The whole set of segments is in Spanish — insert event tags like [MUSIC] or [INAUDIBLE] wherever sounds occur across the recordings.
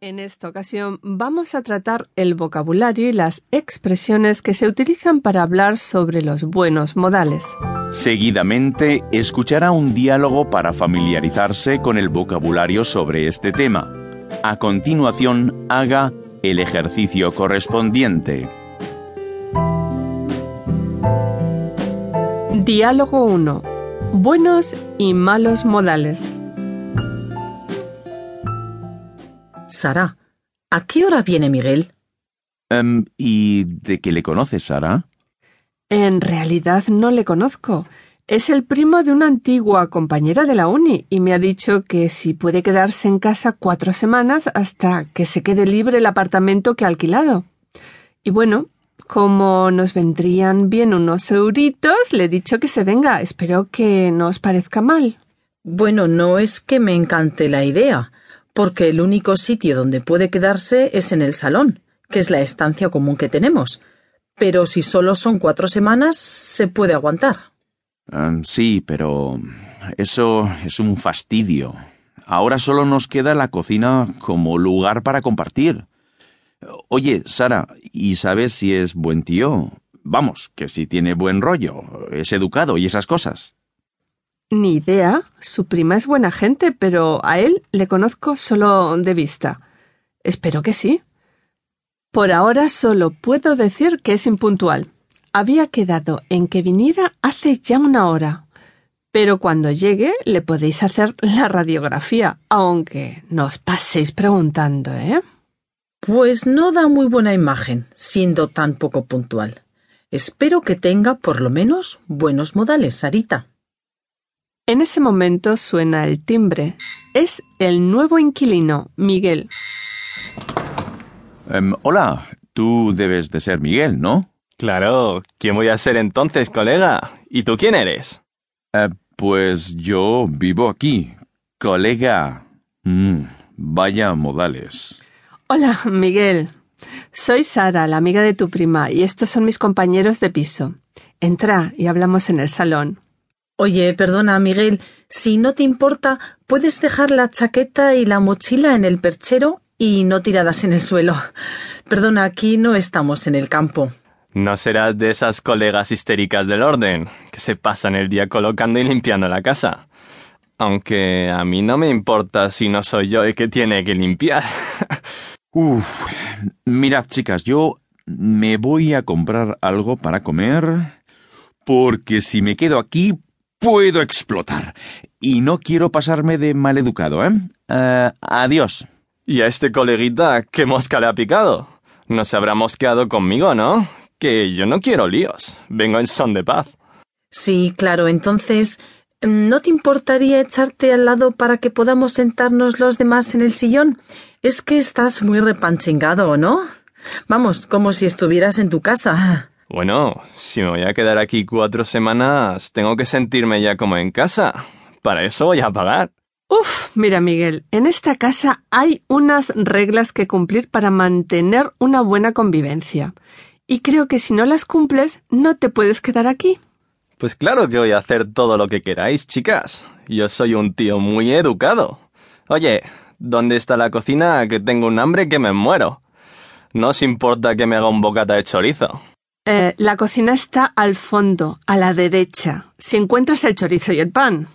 En esta ocasión vamos a tratar el vocabulario y las expresiones que se utilizan para hablar sobre los buenos modales. Seguidamente escuchará un diálogo para familiarizarse con el vocabulario sobre este tema. A continuación, haga el ejercicio correspondiente. Diálogo 1. Buenos y malos modales. Sara, ¿a qué hora viene Miguel? Em, ¿Y de qué le conoces, Sara? En realidad no le conozco. Es el primo de una antigua compañera de la uni y me ha dicho que si puede quedarse en casa cuatro semanas hasta que se quede libre el apartamento que ha alquilado. Y bueno, como nos vendrían bien unos euritos, le he dicho que se venga. Espero que no os parezca mal. Bueno, no es que me encante la idea, porque el único sitio donde puede quedarse es en el salón, que es la estancia común que tenemos. Pero si solo son cuatro semanas, se puede aguantar. Em, sí, pero eso es un fastidio. Ahora solo nos queda la cocina como lugar para compartir. Oye, Sara, ¿y sabes si es buen tío? Vamos, que si tiene buen rollo, es educado y esas cosas. Ni idea. Su prima es buena gente, pero a él le conozco solo de vista. Espero que sí. Por ahora solo puedo decir que es impuntual. Había quedado en que viniera hace ya una hora. Pero cuando llegue le podéis hacer la radiografía, aunque no os paséis preguntando, ¿eh? Pues no da muy buena imagen, siendo tan poco puntual. Espero que tenga por lo menos buenos modales, Sarita. En ese momento suena el timbre. Es el nuevo inquilino, Miguel. Em, hola, tú debes de ser Miguel, ¿no? Claro, ¿quién voy a ser entonces, colega? ¿Y tú quién eres? Eh, pues yo vivo aquí, colega. Mm, vaya modales. Hola, Miguel. Soy Sara, la amiga de tu prima, y estos son mis compañeros de piso. Entra y hablamos en el salón. Oye, perdona, Miguel, si no te importa, puedes dejar la chaqueta y la mochila en el perchero y no tiradas en el suelo. Perdona, aquí no estamos en el campo. No serás de esas colegas histéricas del orden, que se pasan el día colocando y limpiando la casa. Aunque a mí no me importa si no soy yo el que tiene que limpiar. [LAUGHS] Uf, mirad chicas, yo me voy a comprar algo para comer porque si me quedo aquí puedo explotar. Y no quiero pasarme de maleducado, ¿eh? Eh, adiós. ¿Y a este coleguita qué mosca le ha picado? No se habrá mosqueado conmigo, ¿no? Que yo no quiero líos. Vengo en son de paz. Sí, claro, entonces, ¿no te importaría echarte al lado para que podamos sentarnos los demás en el sillón? Es que estás muy repanchingado, ¿no? Vamos, como si estuvieras en tu casa. Bueno, si me voy a quedar aquí cuatro semanas, tengo que sentirme ya como en casa. Para eso voy a pagar. Uf, mira Miguel, en esta casa hay unas reglas que cumplir para mantener una buena convivencia. Y creo que si no las cumples, no te puedes quedar aquí. Pues claro que voy a hacer todo lo que queráis, chicas. Yo soy un tío muy educado. Oye, ¿dónde está la cocina? Que tengo un hambre que me muero. No os importa que me haga un bocata de chorizo. Eh, la cocina está al fondo, a la derecha. Si encuentras el chorizo y el pan.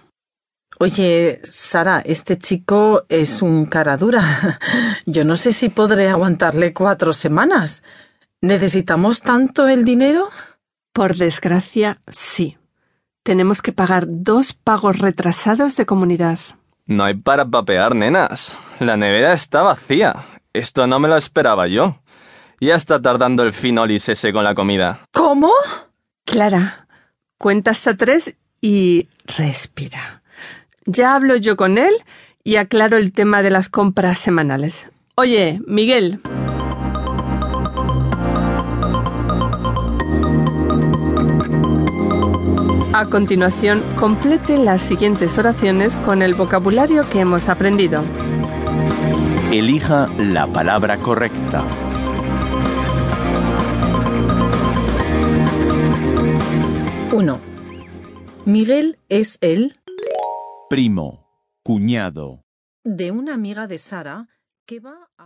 Oye, Sara, este chico es un cara dura. Yo no sé si podré aguantarle cuatro semanas. ¿Necesitamos tanto el dinero? Por desgracia, sí. Tenemos que pagar dos pagos retrasados de comunidad. No hay para papear, nenas. La nevera está vacía. Esto no me lo esperaba yo. Ya está tardando el finolis ese con la comida. ¿Cómo? Clara, cuenta hasta tres y respira. Ya hablo yo con él y aclaro el tema de las compras semanales. Oye, Miguel. A continuación, complete las siguientes oraciones con el vocabulario que hemos aprendido. Elija la palabra correcta. Uno. Miguel es el Primo, cuñado. de una amiga de Sara que va a...